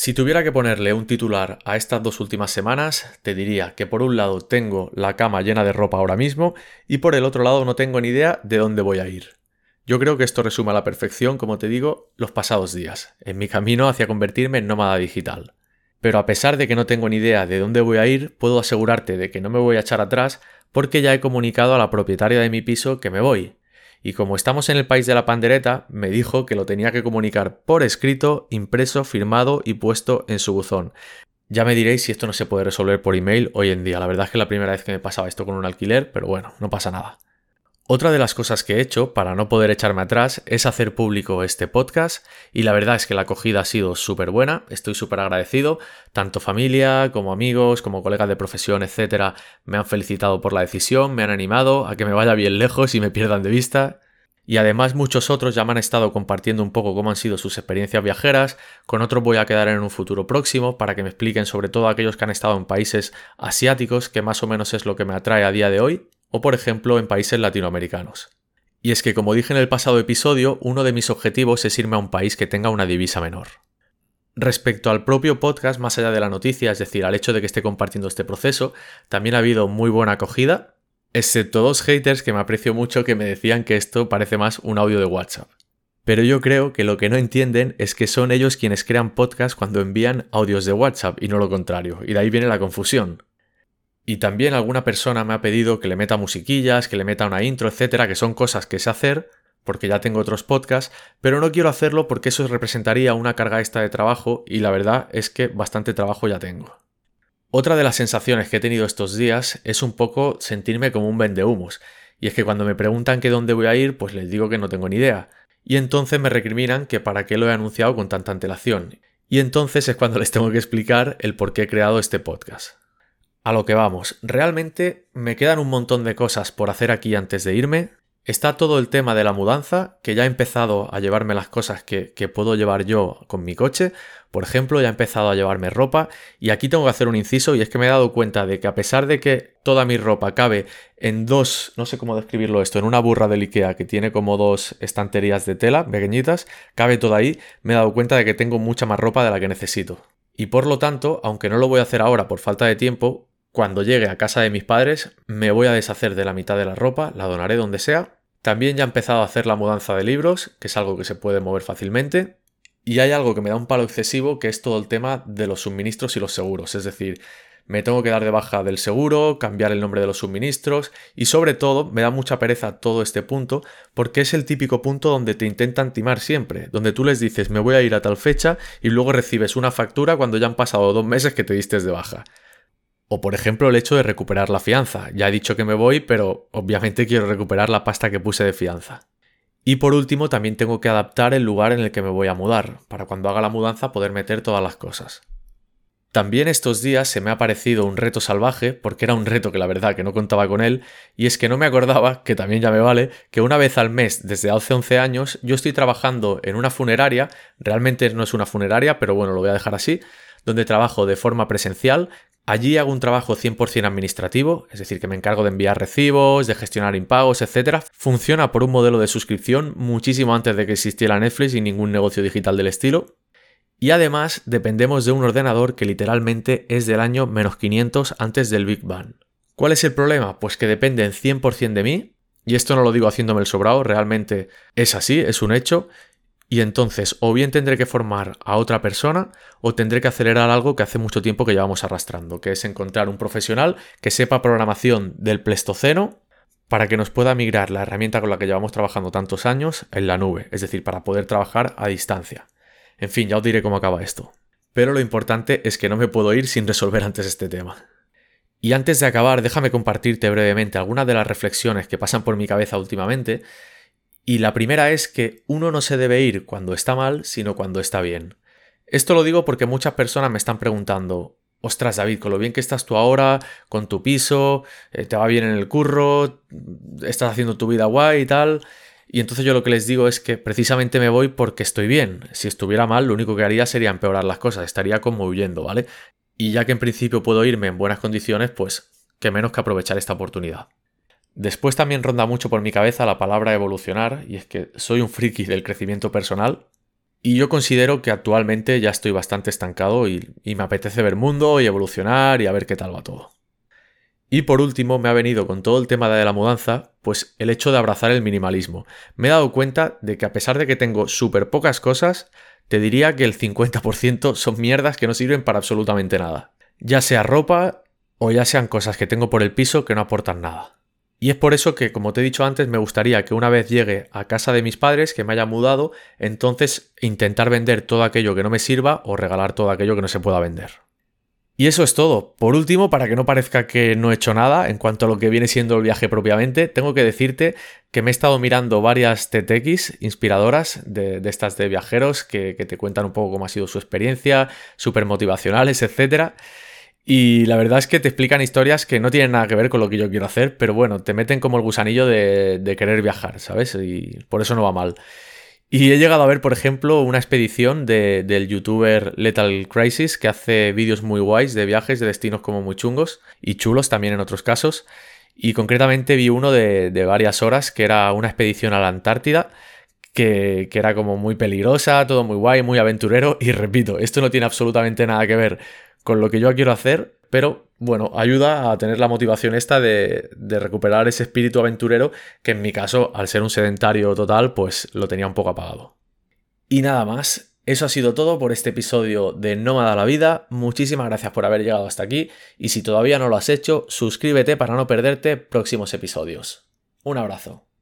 Si tuviera que ponerle un titular a estas dos últimas semanas, te diría que por un lado tengo la cama llena de ropa ahora mismo y por el otro lado no tengo ni idea de dónde voy a ir. Yo creo que esto resume a la perfección, como te digo, los pasados días, en mi camino hacia convertirme en nómada digital. Pero a pesar de que no tengo ni idea de dónde voy a ir, puedo asegurarte de que no me voy a echar atrás porque ya he comunicado a la propietaria de mi piso que me voy, y como estamos en el país de la pandereta, me dijo que lo tenía que comunicar por escrito, impreso, firmado y puesto en su buzón. Ya me diréis si esto no se puede resolver por email hoy en día. La verdad es que la primera vez que me pasaba esto con un alquiler, pero bueno, no pasa nada. Otra de las cosas que he hecho para no poder echarme atrás es hacer público este podcast y la verdad es que la acogida ha sido súper buena, estoy súper agradecido, tanto familia como amigos, como colegas de profesión, etcétera, me han felicitado por la decisión, me han animado a que me vaya bien lejos y me pierdan de vista. Y además muchos otros ya me han estado compartiendo un poco cómo han sido sus experiencias viajeras, con otros voy a quedar en un futuro próximo para que me expliquen sobre todo aquellos que han estado en países asiáticos, que más o menos es lo que me atrae a día de hoy, o por ejemplo en países latinoamericanos. Y es que como dije en el pasado episodio, uno de mis objetivos es irme a un país que tenga una divisa menor. Respecto al propio podcast, más allá de la noticia, es decir, al hecho de que esté compartiendo este proceso, también ha habido muy buena acogida, excepto dos haters que me aprecio mucho que me decían que esto parece más un audio de WhatsApp. Pero yo creo que lo que no entienden es que son ellos quienes crean podcast cuando envían audios de WhatsApp y no lo contrario, y de ahí viene la confusión. Y también alguna persona me ha pedido que le meta musiquillas, que le meta una intro, etcétera, que son cosas que sé hacer, porque ya tengo otros podcasts, pero no quiero hacerlo porque eso representaría una carga extra de trabajo y la verdad es que bastante trabajo ya tengo. Otra de las sensaciones que he tenido estos días es un poco sentirme como un vendehumos, y es que cuando me preguntan que dónde voy a ir, pues les digo que no tengo ni idea, y entonces me recriminan que para qué lo he anunciado con tanta antelación, y entonces es cuando les tengo que explicar el por qué he creado este podcast. A lo que vamos, realmente me quedan un montón de cosas por hacer aquí antes de irme. Está todo el tema de la mudanza, que ya he empezado a llevarme las cosas que, puedo llevar yo con mi coche. Por ejemplo, ya he empezado a llevarme ropa. Y aquí tengo que hacer un inciso, y es que me he dado cuenta de que a pesar de que toda mi ropa cabe en dos, no sé cómo describirlo esto, en una burra del Ikea que tiene como dos estanterías de tela pequeñitas, cabe todo ahí, me he dado cuenta de que tengo mucha más ropa de la que necesito. Y por lo tanto, aunque no lo voy a hacer ahora por falta de tiempo, cuando llegue a casa de mis padres, me voy a deshacer de la mitad de la ropa, la donaré donde sea. También ya he empezado a hacer la mudanza de libros, que es algo que se puede mover fácilmente. Y hay algo que me da un palo excesivo, que es todo el tema de los suministros y los seguros. Es decir, me tengo que dar de baja del seguro, cambiar el nombre de los suministros y sobre todo me da mucha pereza todo este punto porque es el típico punto donde te intentan timar siempre, donde tú les dices me voy a ir a tal fecha y luego recibes una factura cuando ya han pasado dos meses que te diste de baja. O por ejemplo el hecho de recuperar la fianza. Ya he dicho que me voy, pero obviamente quiero recuperar la pasta que puse de fianza. Y por último también tengo que adaptar el lugar en el que me voy a mudar, para cuando haga la mudanza poder meter todas las cosas. También estos días se me ha parecido un reto salvaje, porque era un reto que la verdad que no contaba con él, y es que no me acordaba, que también ya me vale, que una vez al mes desde hace 11 años yo estoy trabajando en una funeraria, realmente no es una funeraria, pero bueno, lo voy a dejar así, donde trabajo de forma presencial, Allí hago un trabajo 100% administrativo, es decir, que me encargo de enviar recibos, de gestionar impagos, etc. Funciona por un modelo de suscripción muchísimo antes de que existiera Netflix y ningún negocio digital del estilo. Y además dependemos de un ordenador que literalmente es del año menos 500 antes del Big Bang. ¿Cuál es el problema? Pues que dependen 100% de mí, y esto no lo digo haciéndome el sobrado, realmente es así, es un hecho, y entonces o bien tendré que formar a otra persona o tendré que acelerar algo que hace mucho tiempo que llevamos arrastrando, que es encontrar un profesional que sepa programación del Pleistoceno para que nos pueda migrar la herramienta con la que llevamos trabajando tantos años en la nube, es decir, para poder trabajar a distancia. En fin, ya os diré cómo acaba esto. Pero lo importante es que no me puedo ir sin resolver antes este tema. Y antes de acabar, déjame compartirte brevemente algunas de las reflexiones que pasan por mi cabeza últimamente y la primera es que uno no se debe ir cuando está mal, sino cuando está bien. Esto lo digo porque muchas personas me están preguntando, ostras David, con lo bien que estás tú ahora, con tu piso, eh, te va bien en el curro, estás haciendo tu vida guay y tal. Y entonces yo lo que les digo es que precisamente me voy porque estoy bien. Si estuviera mal, lo único que haría sería empeorar las cosas, estaría como huyendo, ¿vale? Y ya que en principio puedo irme en buenas condiciones, pues qué menos que aprovechar esta oportunidad. Después también ronda mucho por mi cabeza la palabra evolucionar, y es que soy un friki del crecimiento personal. Y yo considero que actualmente ya estoy bastante estancado y, me apetece ver mundo y evolucionar y a ver qué tal va todo. Y por último, me ha venido con todo el tema de la mudanza, pues el hecho de abrazar el minimalismo. Me he dado cuenta de que a pesar de que tengo súper pocas cosas, te diría que el 50% son mierdas que no sirven para absolutamente nada. Ya sea ropa o ya sean cosas que tengo por el piso que no aportan nada. Y es por eso que, como te he dicho antes, me gustaría que una vez llegue a casa de mis padres, que me haya mudado, entonces intentar vender todo aquello que no me sirva o regalar todo aquello que no se pueda vender. Y eso es todo. Por último, para que no parezca que no he hecho nada en cuanto a lo que viene siendo el viaje propiamente, tengo que decirte que me he estado mirando varias TTX inspiradoras de, estas de viajeros que, que, te cuentan un poco cómo ha sido su experiencia, súper motivacionales, etc. Y la verdad es que te explican historias que no tienen nada que ver con lo que yo quiero hacer, pero bueno, te meten como el gusanillo de, de querer viajar, ¿sabes? Y por eso no va mal. Y he llegado a ver, por ejemplo, una expedición del youtuber Lethal Crisis que hace vídeos muy guays de viajes, de destinos como muy chungos y chulos también en otros casos. Y concretamente vi uno de, varias horas que era una expedición a la Antártida que, que, era como muy peligrosa, todo muy guay, muy aventurero. Y repito, esto no tiene absolutamente nada que ver con lo que yo quiero hacer, pero bueno, ayuda a tener la motivación esta de, recuperar ese espíritu aventurero que en mi caso, al ser un sedentario total, pues lo tenía un poco apagado. Y nada más, eso ha sido todo por este episodio de Nómada la Vida. Muchísimas gracias por haber llegado hasta aquí y si todavía no lo has hecho, suscríbete para no perderte próximos episodios. Un abrazo.